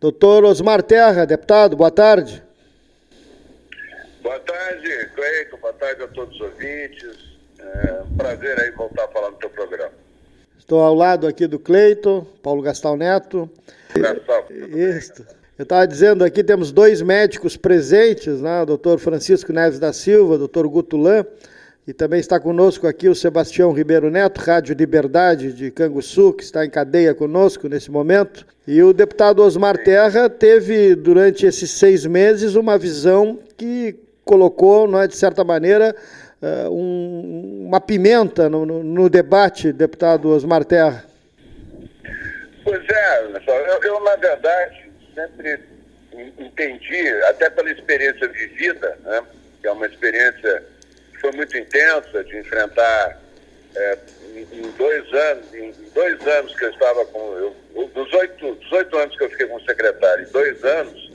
Doutor Osmar Terra, deputado, boa tarde. Boa tarde, Cleiton, boa tarde a todos os ouvintes. É um prazer aí voltar a falar no teu programa. Estou ao lado aqui do Cleiton, Paulo Gastal Neto. Gastal. Isso. Eu estava dizendo aqui, temos dois médicos presentes, né? o doutor Francisco Neves da Silva, doutor Guto Lã, e também está conosco aqui o Sebastião Ribeiro Neto, Rádio Liberdade de Canguçu, que está em cadeia conosco nesse momento. E o deputado Osmar Terra teve, durante esses seis meses, uma visão que colocou, não é, de certa maneira, uh, um, uma pimenta no, no, no, debate, deputado Osmar Terra. Pois é, eu, eu na verdade sempre entendi, até pela experiência vivida, né, que é uma experiência foi muito intensa de enfrentar é, em, dois anos, em dois anos que eu estava com, eu, dos oito, 18 anos que eu fiquei como secretário, em dois anos,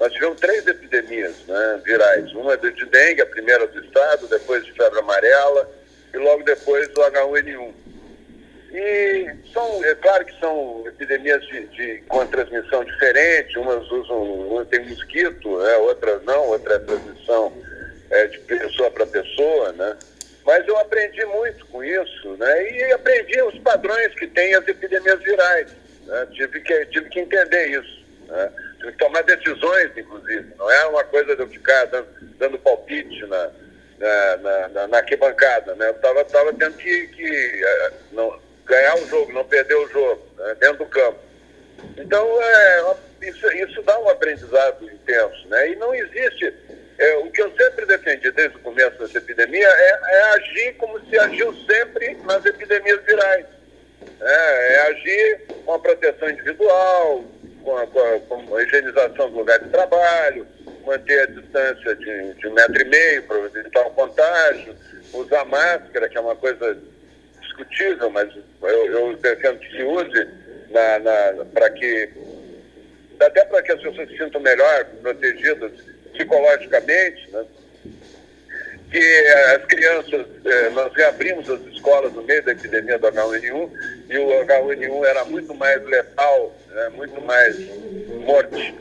nós tivemos três epidemias né, virais. Uma de dengue, a primeira do estado, depois de febre amarela e logo depois do H1N1. E são, é claro que são epidemias de, de, com transmissão diferente, umas usam, uma tem mosquito, né, outras não, outra é transmissão é, de pessoa para pessoa, né? Mas eu aprendi muito com isso, né? E aprendi os padrões que tem as epidemias virais. Né? Tive, que, tive que entender isso. Né? Tive que tomar decisões, inclusive. Não é uma coisa de eu ficar dando, dando palpite na, na, na, na, na arquibancada, né? Eu estava tava tendo que, que é, não, ganhar o jogo, não perder o jogo, né? dentro do campo. Então, é, isso, isso dá um aprendizado intenso, né? E não existe é, o que eu sempre defendi desde o começo dessa epidemia é, é agir como se agiu sempre nas epidemias virais. É, é agir com a proteção individual, com a, com, a, com a, higienização do lugar de trabalho, manter a distância de, de um metro e meio para evitar o contágio, usar máscara, que é uma coisa discutível, mas eu, eu defendo que se use para que até para que as pessoas se sintam melhor, protegidas psicologicamente, né? que as crianças, eh, nós reabrimos as escolas no meio da epidemia do H1N1 e o H1N1 era muito mais letal, né? muito mais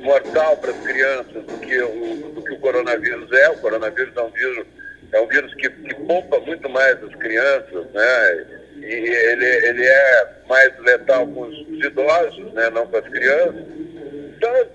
mortal para as crianças do que, o, do que o coronavírus é. O coronavírus é um vírus, é um vírus que, que poupa muito mais as crianças, né? E ele, ele é mais letal com os idosos, né? não com as crianças. Então eu,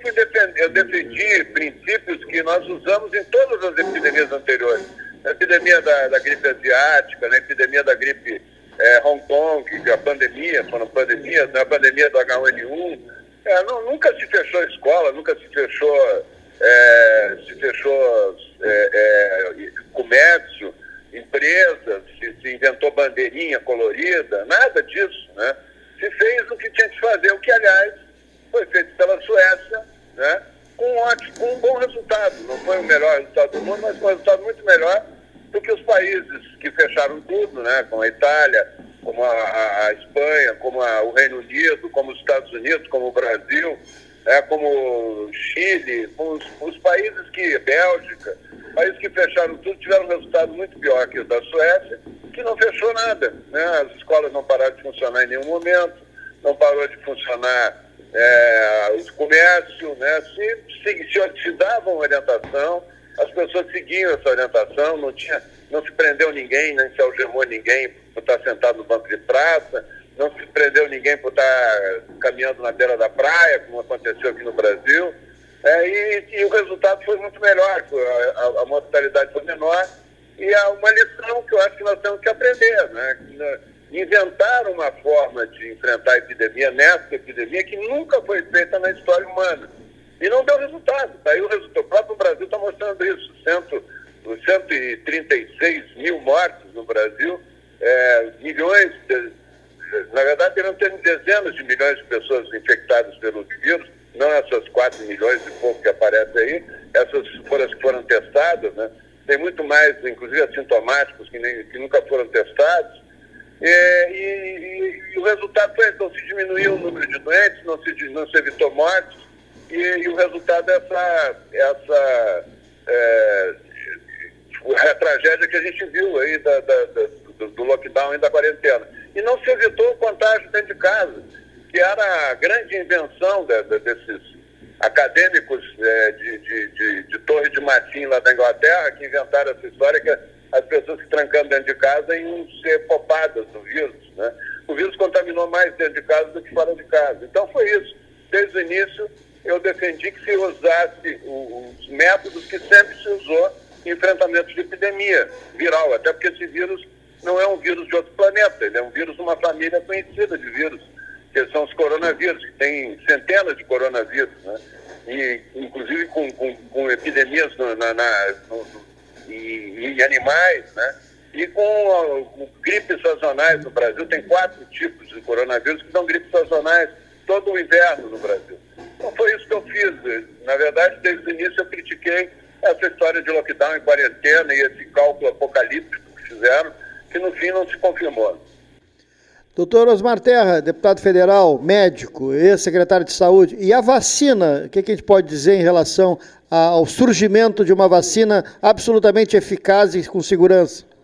eu defendi princípios que nós usamos em todas as epidemias anteriores. A epidemia da, da gripe asiática, na epidemia da gripe é, Hong Kong, a pandemia, foram pandemias, na pandemia do H1N1. É, não, nunca se fechou escola, nunca se fechou, é, se fechou é, comércio, empresas, se, se inventou bandeirinha colorida, nada disso, né? Se fez o que tinha que fazer, o que, aliás, foi feito pela Suécia, né? Com um, ótimo, com um bom resultado. Não foi o melhor resultado do mundo, mas foi um resultado muito melhor do que os países que fecharam tudo, né? Como a Itália, como a, a, a Espanha, como a, o Reino Unido, como os Estados Unidos, como o Brasil, né? como o Chile, como os, os países que, Bélgica, países que fecharam tudo tiveram um resultado muito pior que o da Suécia, que não fechou nada. Né? As escolas não pararam de funcionar em nenhum momento, não parou de funcionar é, o comércio, né, se, se, se, se dava uma orientação, as pessoas seguiam essa orientação, não, tinha, não se prendeu ninguém, nem se algemou ninguém por estar sentado no banco de praça, não se prendeu ninguém por estar caminhando na beira da praia, como aconteceu aqui no Brasil. É, e, e, o resultado foi muito melhor, a, a, a mortalidade foi menor, e há uma lição que eu acho que nós temos que aprender, né? Inventaram uma forma de enfrentar a epidemia, nessa epidemia, que nunca foi feita na história humana. E não deu resultado. Daí o resultado. O próprio Brasil está mostrando isso. Cento, 136 mil mortes no Brasil, é, milhões, de, na verdade, terão dezenas de milhões de pessoas infectadas pelo vírus, não essas 4 milhões e pouco que aparecem aí, essas foram as que foram testadas, né? Tem muito mais, inclusive assintomáticos, que, nem, que nunca foram testados. Não se, evitou mortes, e, e o resultado é essa, essa é, tragédia que a gente viu aí da, da, da, do, do, lockdown e da quarentena. E não se evitou o contágio dentro de casa, que era a grande invenção de, de, desses, acadêmicos é, de, de, de, de, Torre de Martim, lá da Inglaterra, que inventaram essa história que as pessoas se trancando dentro de casa iam ser poupadas do vírus. Né? O vírus contaminou mais dentro de casa do que fora de casa. Então foi isso. Desde o início, eu defendi que se usasse os métodos que sempre se usou em enfrentamento de epidemia viral, até porque esse vírus não é um vírus de outro planeta, ele é um vírus de uma família conhecida de vírus, que são os coronavírus, que tem centenas de coronavírus, né? E, inclusive com, com, com epidemias na, na, no, em, em, animais, né? E com, gripes sazonais no Brasil, tem quatro tipos de coronavírus que são gripes sazonais todo o inverno no Brasil. Então foi isso que eu fiz. Na verdade, desde o início eu critiquei essa história de lockdown em quarentena e esse cálculo apocalíptico que fizeram, que no fim não se confirmou. Doutor Osmar Terra, deputado federal, médico, ex-secretário de saúde, e a vacina, o que a gente pode dizer em relação ao surgimento de uma vacina absolutamente eficaz e com segurança?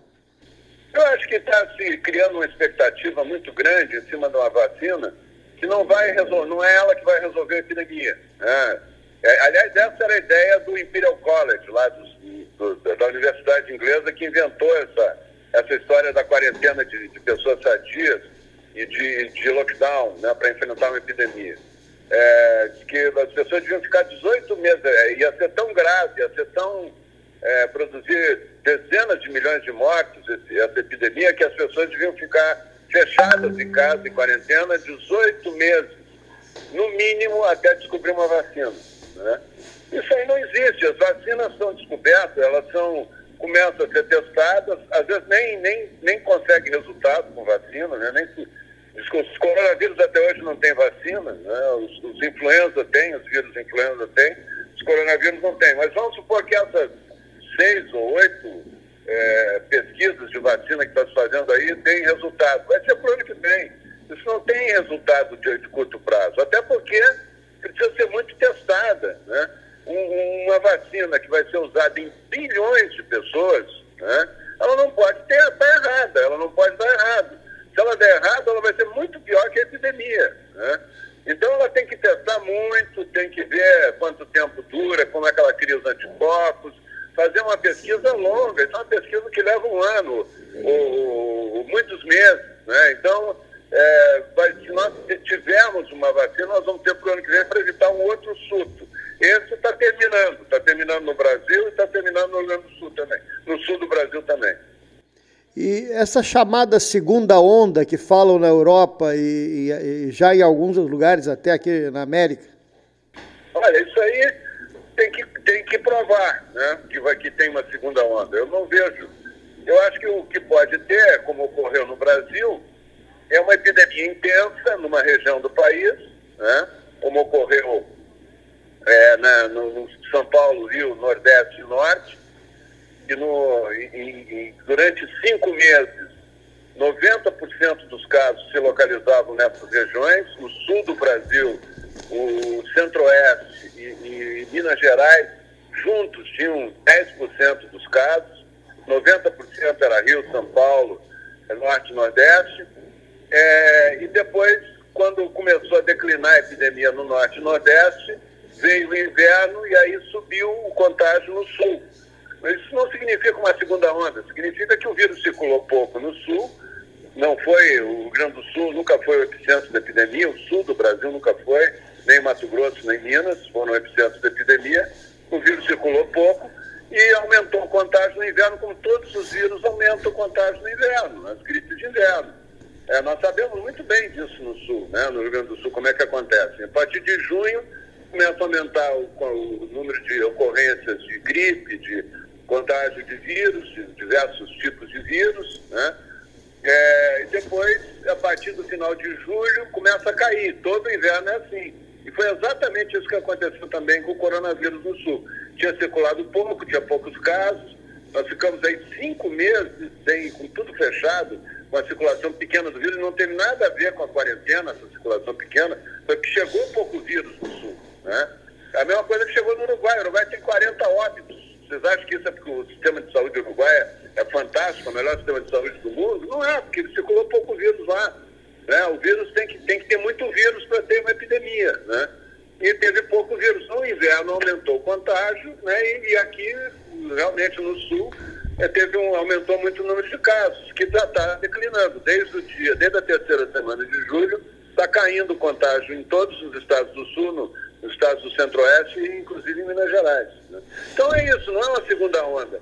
Eu acho que está se criando uma expectativa muito grande em cima de uma vacina que não vai resolver, não é ela que vai resolver a epidemia. Né? É, aliás, essa era a ideia do Imperial College, lá do, do, da Universidade Inglesa, que inventou essa, essa história da quarentena de, de pessoas sadias e de, de lockdown né, para enfrentar uma epidemia. É, que as pessoas deviam ficar 18 meses, é, ia ser tão grave, ia ser tão. É, produzir dezenas de milhões de mortos esse, essa epidemia, que as pessoas deviam ficar fechadas em casa, em quarentena, 18 meses, no mínimo até descobrir uma vacina. Né? Isso aí não existe. As vacinas são descobertas, elas são começam a ser testadas, às vezes nem, nem, nem consegue resultado com vacina, né? nem se, os coronavírus até hoje não tem vacina, né? os, os influenza têm, os vírus influenza têm, os coronavírus não têm. Mas vamos supor que essas seis ou oito é, pesquisas de vacina que está se fazendo aí tem resultado. Vai ser para o ano que vem. Isso não tem resultado de, de, curto prazo, até porque precisa ser muito testada. Né? Um, uma vacina que vai ser usada em bilhões de pessoas, né? ela não pode estar tá errada, ela não pode dar errado. Se ela der errado, ela vai ser muito pior que a epidemia. Né? Então ela tem que testar muito, tem que ver quanto tempo dura, como é que ela cria os anticorpos, fazer uma pesquisa longa, isso é uma pesquisa que leva um ano, ou, ou muitos meses. Né? Então, é, se nós tivermos uma vacina, nós vamos ter para o ano que vem para evitar um outro surto. Esse está terminando, está terminando no Brasil e está terminando no Rio Grande do Sul também, no sul do Brasil também. E essa chamada segunda onda que falam na Europa e, e, e já em alguns lugares, até aqui na América? Olha, isso aí tem que, tem que provar né, que, vai, que tem uma segunda onda. Eu não vejo. Eu acho que o que pode ter, como ocorreu no Brasil, é uma epidemia intensa numa região do país, né, como ocorreu é, na, no, São Paulo, Rio, Nordeste e Norte, e, no, e durante cinco meses, 90% dos casos se localizavam nessas regiões, no sul do Brasil, o Centro-Oeste e, e, Minas Gerais, juntos tinham 10% dos casos, 90% era Rio, São Paulo, Norte e Nordeste. É, e depois, quando começou a declinar a epidemia no Norte e Nordeste, veio o inverno e aí subiu o contágio no Sul. Mas isso não significa uma segunda onda, significa que o vírus circulou pouco no Sul, não foi, o Rio Grande do Sul nunca foi o epicentro da epidemia, o sul do Brasil nunca foi, nem Mato Grosso, nem Minas, foram epicentros da epidemia. O vírus circulou pouco e aumentou o contágio no inverno, como todos os vírus aumentam o contágio no inverno, nas gripes de inverno. É, nós sabemos muito bem disso no Sul, né, no Rio Grande do Sul, como é que acontece. A partir de junho, começa a aumentar o, o número de ocorrências de gripe, de contágio de vírus, de diversos tipos de vírus, né? É, e depois, final de julho, começa a cair. Todo inverno é assim. E foi exatamente isso que aconteceu também com o coronavírus no Sul. Tinha circulado pouco, tinha poucos casos. Nós ficamos aí cinco meses sem, com tudo fechado, com a circulação pequena do vírus. Não teve nada a ver com a quarentena, essa circulação pequena, foi que chegou pouco vírus no Sul. Né? A mesma coisa que chegou no Uruguai. O Uruguai tem 40 óbitos. Vocês acham que isso é porque o sistema de saúde do Uruguai é, é fantástico, é o melhor sistema de saúde do mundo? Não é, porque circulou pouco vírus lá. Né? O vírus tem que, tem que ter muito vírus para ter uma epidemia. Né? e teve pouco vírus. No inverno aumentou o contágio, né? E, e aqui, realmente no sul, é, teve um, aumentou muito o número de casos, que já está declinando. Desde o dia, desde a terceira semana de julho, está caindo o contágio em todos os estados do sul, no, nos estados do centro-oeste e inclusive em Minas Gerais. Né? Então é isso, não é uma segunda onda.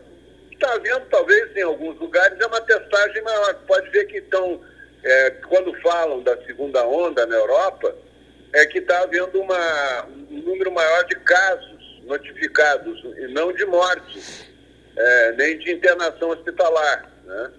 Está havendo, talvez, em alguns lugares, é uma testagem maior. Pode ver que estão, é, quando falam da segunda onda na Europa, é que está havendo uma, um número maior de casos notificados e não de mortes, é, nem de internação hospitalar. Né?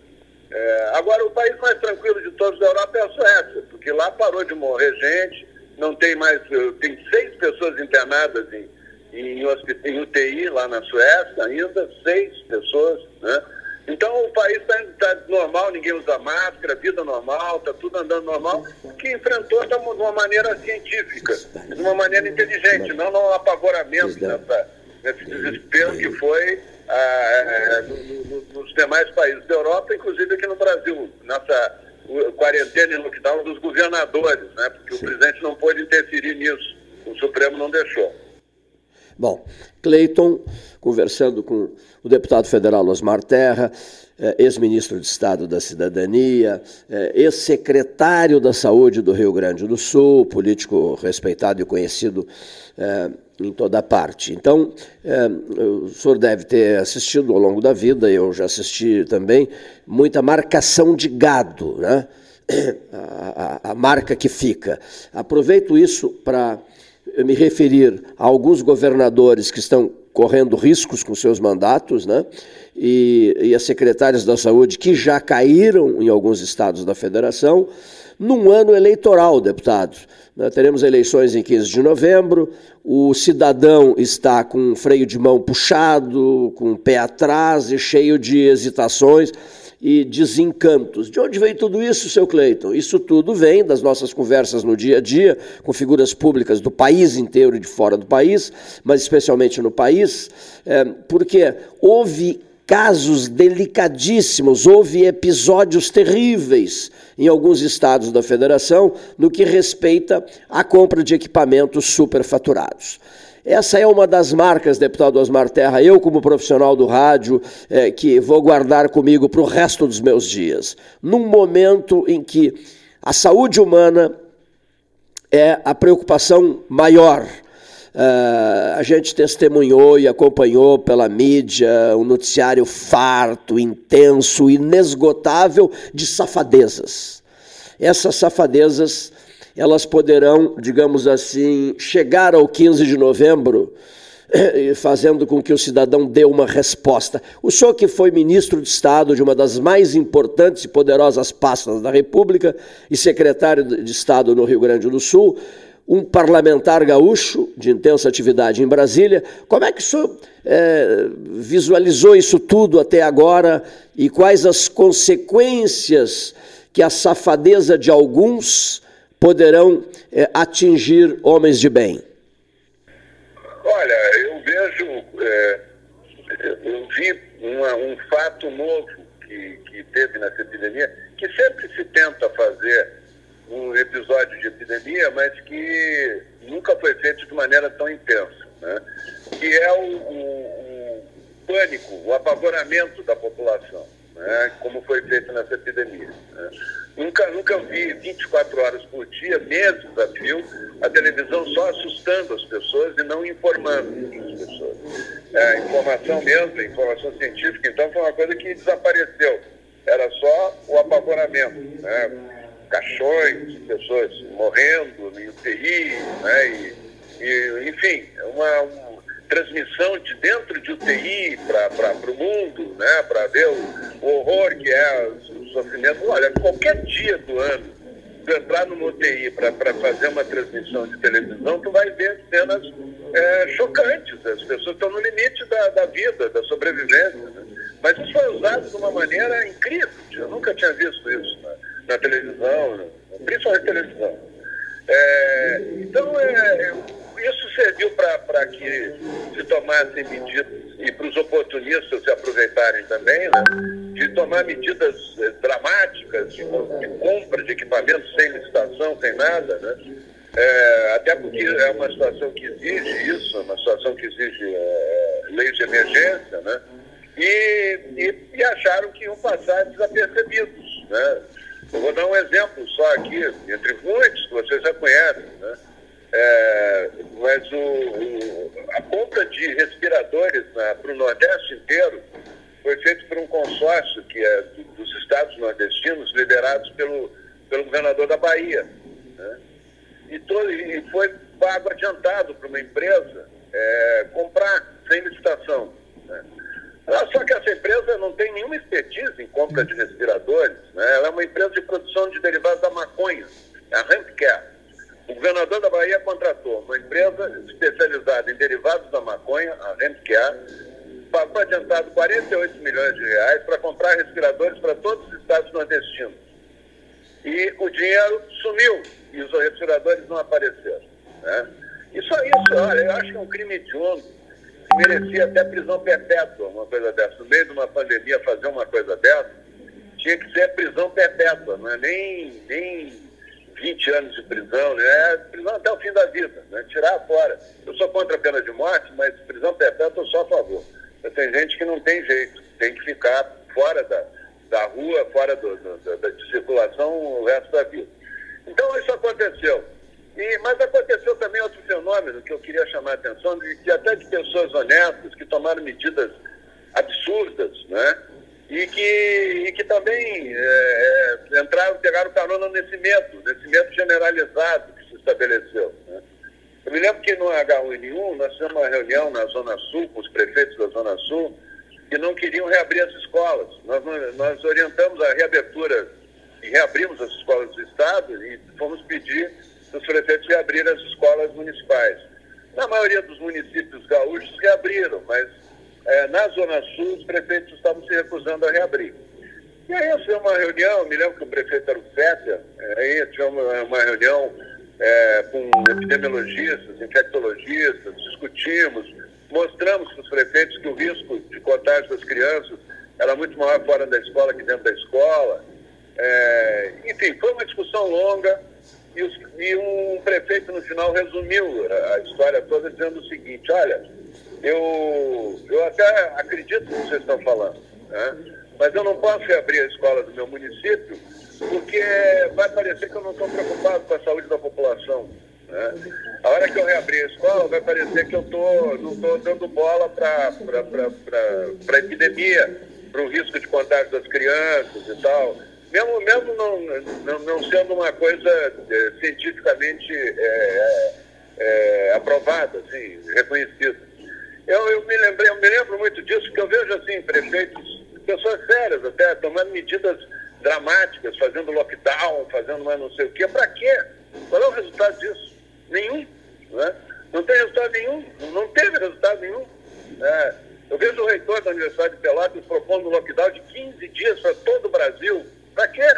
É, agora, o país mais tranquilo de todos da Europa é a Suécia, porque lá parou de morrer gente, não tem mais, eh, tem seis pessoas internadas em, em, em UTI lá na Suécia ainda, seis pessoas, né? Então o país está tá normal, ninguém usa máscara, vida normal, está tudo andando normal, que enfrentou de uma maneira científica, de uma maneira inteligente, não no apavoramento, nessa, nesse desespero que foi ah, é, no, no, nos demais países da Europa, inclusive aqui no Brasil, nessa quarentena e lockdown dos governadores, né? porque o presidente não pôde interferir nisso, o Supremo não deixou. Bom, Cleiton, conversando com o deputado federal Osmar Terra, eh, ex-ministro de Estado da Cidadania, eh, ex-secretário da Saúde do Rio Grande do Sul, político respeitado e conhecido eh, em toda parte. Então, o senhor deve ter assistido ao longo da vida, eu já assisti também, muita marcação de gado, né? a, a, a marca que fica. Aproveito isso para me referir a alguns governadores que estão correndo riscos com seus mandatos, né? E, e as secretárias da saúde que já caíram em alguns estados da federação, num ano eleitoral, deputados. Nós teremos eleições em 15 de novembro, o cidadão está com freio de mão puxado, com o pé atrás e cheio de hesitações e desencantos. De onde vem tudo isso, seu Cleiton? Isso tudo vem das nossas conversas no dia a dia com figuras públicas do país inteiro e de fora do país, mas especialmente no país, é, porque houve casos delicadíssimos, houve episódios terríveis em alguns estados da federação no que respeita à compra de equipamentos superfaturados. Essa é uma das marcas, deputado Osmar Terra, eu como profissional do rádio, é, que vou guardar comigo para o resto dos meus dias. Num momento em que a saúde humana é a preocupação maior. Uh, a gente testemunhou e acompanhou pela mídia um noticiário farto, intenso, inesgotável de safadezas. Essas safadezas elas poderão, digamos assim, chegar ao 15 de novembro fazendo com que o cidadão dê uma resposta. O senhor que foi ministro de Estado de uma das mais importantes e poderosas pastas da República e secretário de Estado no Rio Grande do Sul, um parlamentar gaúcho de intensa atividade em Brasília, como é que o senhor é, visualizou isso tudo até agora e quais as consequências que a safadeza de alguns poderão é, atingir homens de bem? Olha, eu vejo, é, eu vi uma, um fato novo que, que teve nessa epidemia, que sempre se tenta fazer um episódio de epidemia, mas que nunca foi feito de maneira tão intensa, né? que é o, o, o pânico, o apavoramento da população, né? como foi feito nessa epidemia. Né? Nunca, nunca vi 24 horas por dia, meses a fio, a televisão só assustando as pessoas e não informando as pessoas. É, informação mesmo, informação científica, então foi uma coisa que desapareceu. Era só o apavoramento. Né? Caixões, pessoas morrendo em UTI, né? e, e, enfim, uma, uma transmissão de dentro de UTI para o mundo, né? para ver o, o horror que é sofrimento. Olha, qualquer dia do ano, tu entrar no UTI para fazer uma transmissão de televisão, tu vai ver cenas é, chocantes. As pessoas estão no limite da, da vida, da sobrevivência. Né? Mas isso foi usado de uma maneira incrível. Eu nunca tinha visto isso na, na televisão, principalmente na televisão. É, então, é, isso serviu para que se tomassem medidas, e para os oportunistas se aproveitarem também, né, de tomar medidas eh, dramáticas de, de, compra de equipamentos sem licitação, sem nada, né, é, até porque é uma situação que exige isso, uma situação que exige é, leis de emergência, né? E, e, e, acharam que iam passar desapercebidos, né? Eu vou dar um exemplo só aqui, entre muitos que vocês já conhecem, né? É, mas o, o, a compra de respiradores para o Nordeste inteiro foi feita por um consórcio que é do, dos estados nordestinos, liderados pelo, pelo governador da Bahia. Né? E, todo, e foi pago adiantado para uma empresa é, comprar sem licitação. Né? Só que essa empresa não tem nenhuma expertise em compra de respiradores. Né? Ela é uma empresa de produção de derivados da maconha, a Hempcare. O governador da Bahia contratou uma empresa especializada em derivados da maconha, a Hempcare, pagou adiantado 48 milhões de reais para comprar respiradores para todos os estados nordestinos. E o dinheiro sumiu e os respiradores não apareceram. Né? Isso aí, olha, eu acho que é um crime hediondo que merecia até prisão perpétua, uma coisa dessa. No meio de uma pandemia, fazer uma coisa dessa, tinha que ser prisão perpétua, não é nem, nem 20 anos de prisão, né? É prisão até o fim da vida, né? tirar fora. Eu sou contra a pena de morte, mas prisão perpétua eu sou a favor. Tem gente que não tem jeito, tem que ficar fora da, da rua, fora do, do, da, de circulação o resto da vida. Então isso aconteceu. E, mas aconteceu também outro fenômeno que eu queria chamar a atenção, de que até de pessoas honestas que tomaram medidas absurdas, né? E que, e que também é, é entraram, pegaram carona nesse medo, nesse medo generalizado que se estabeleceu. Né? Eu me lembro que no H1N1 nós fizemos uma reunião na Zona Sul, com os prefeitos da Zona Sul, que não queriam reabrir as escolas. Nós, nós orientamos a reabertura e reabrimos as escolas do Estado e fomos pedir os prefeitos reabrir as escolas municipais. Na maioria dos municípios gaúchos reabriram, mas é, na Zona Sul os prefeitos estavam se recusando a reabrir. E aí eu uma reunião, me lembro que o prefeito era o Féter, é, aí tivemos uma, uma reunião é, com epidemiologistas, infectologistas, discutimos, mostramos para os prefeitos que o risco de contágio das crianças era muito maior fora da escola que dentro da escola. É, enfim, foi uma discussão longa, e, os, e, um prefeito no final resumiu a história toda dizendo o seguinte, olha, eu, eu até acredito no que vocês estão falando, né? mas eu não posso reabrir a escola do meu município porque vai parecer que eu não estou preocupado com a saúde da população. Né? A hora que eu reabrir a escola, vai parecer que eu tô, não estou dando bola para a epidemia, para o risco de contágio das crianças e tal mesmo, mesmo não, não, não sendo uma coisa é, cientificamente é, é, aprovada, assim, reconhecida. Eu, eu, me lembrei, eu me lembro muito disso, porque eu vejo assim, prefeitos, pessoas sérias até, tomando medidas dramáticas, fazendo lockdown, fazendo mais não sei o quê. Para quê? Qual é o resultado disso? Nenhum. Né? Não tem resultado nenhum, não teve resultado nenhum. É, eu vejo o reitor da Universidade de Pelotas propondo um lockdown de 15 dias para todo o Brasil para quê?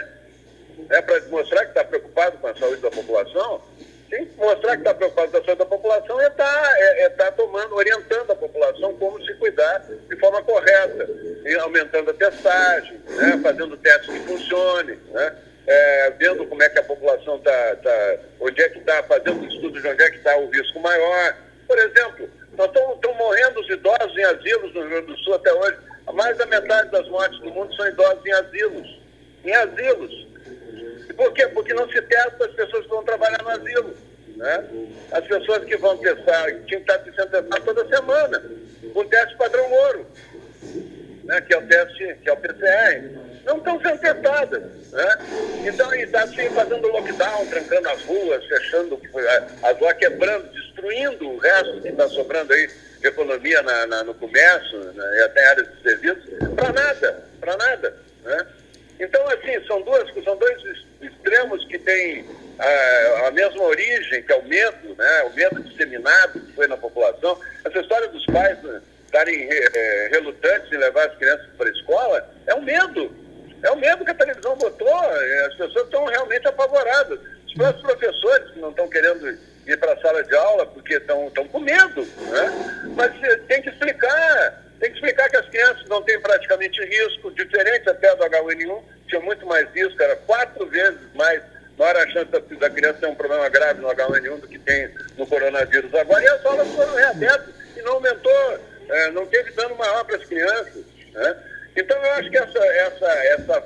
É para mostrar que está preocupado com a saúde da população? Tem que mostrar que está preocupado com a saúde da população é estar tá, é, é tá tomando, orientando a população como se cuidar de forma correta, e aumentando a testagem, né, fazendo testes que funcionem, né, é, vendo como é que a população está, tá, onde é que está, fazendo estudos de onde é que está o risco maior. Por exemplo, nós estamos morrendo os idosos em asilos no Rio Grande do Sul até hoje. Mais da metade das mortes do mundo são idosos em asilos em asilos. Por quê? Porque não se testa as pessoas que vão trabalhar no asilo. Né? As pessoas que vão testar, tinham que estar sendo testadas toda semana, com teste padrão ouro, né? que é o teste, que é o PCR. Não estão sendo testadas. Né? Então, está assim, fazendo lockdown, trancando as ruas, fechando as ruas, quebrando, destruindo o resto que está sobrando aí de economia na, na, no comércio né? e até áreas de serviços, para nada, para nada. Né? Então, assim, são, duas, são dois extremos que têm a, a, mesma origem, que é o medo, né? o medo disseminado que foi na população. Essa história dos pais né, estarem é, relutantes em levar as crianças para a escola é um medo. É o medo que a televisão botou. As pessoas estão realmente apavoradas. Os próprios professores que não estão querendo ir para a sala de aula porque estão com medo. Né? Mas eh, tem que explicar tem que explicar que as crianças não têm praticamente risco, diferente até do H1N1, tinha muito mais risco, era quatro vezes mais, maior a chance da criança tem um problema grave no H1N1 do que tem no coronavírus agora, e as aulas foram reabertas e não aumentou, é, não teve dano maior para as crianças. Né? Então, eu acho que essa, essa, essa,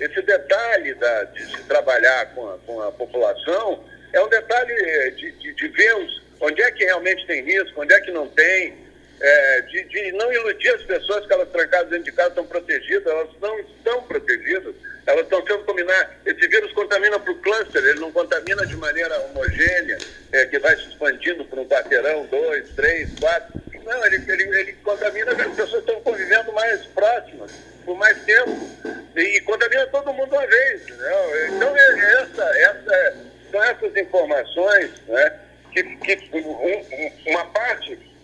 esse detalhe da, de se trabalhar com a, com a população é um detalhe de, de, de ver onde é que realmente tem risco, onde é que não tem, é, de, de, não iludir as pessoas que elas trancadas dentro de casa estão protegidas, elas não estão protegidas, elas estão sendo combinadas. Esse vírus contamina para o cluster, ele não contamina de maneira homogênea, é, que vai se expandindo para um quarteirão, dois, três, quatro. Não, ele, ele, ele contamina as pessoas estão convivendo mais próximas, por mais tempo, e, contamina todo mundo uma vez. Então, é, essa, essa, são essas informações né, que, que um, uma parte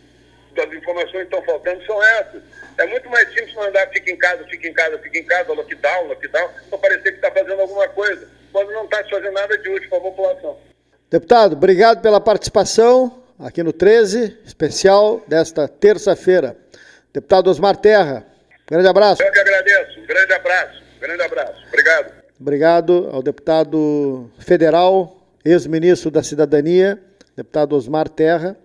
das informações que estão faltando são essas. É muito mais simples mandar fica em casa, fica em casa, fica em casa, lockdown, lockdown, para parecer que está fazendo alguma coisa, quando não está fazendo nada de útil para a população. Deputado, obrigado pela participação aqui no 13, especial desta terça-feira. Deputado Osmar Terra, grande abraço. Eu que agradeço, um grande abraço, um grande abraço. Obrigado. Obrigado ao deputado federal, ex-ministro da Cidadania, deputado Osmar Terra.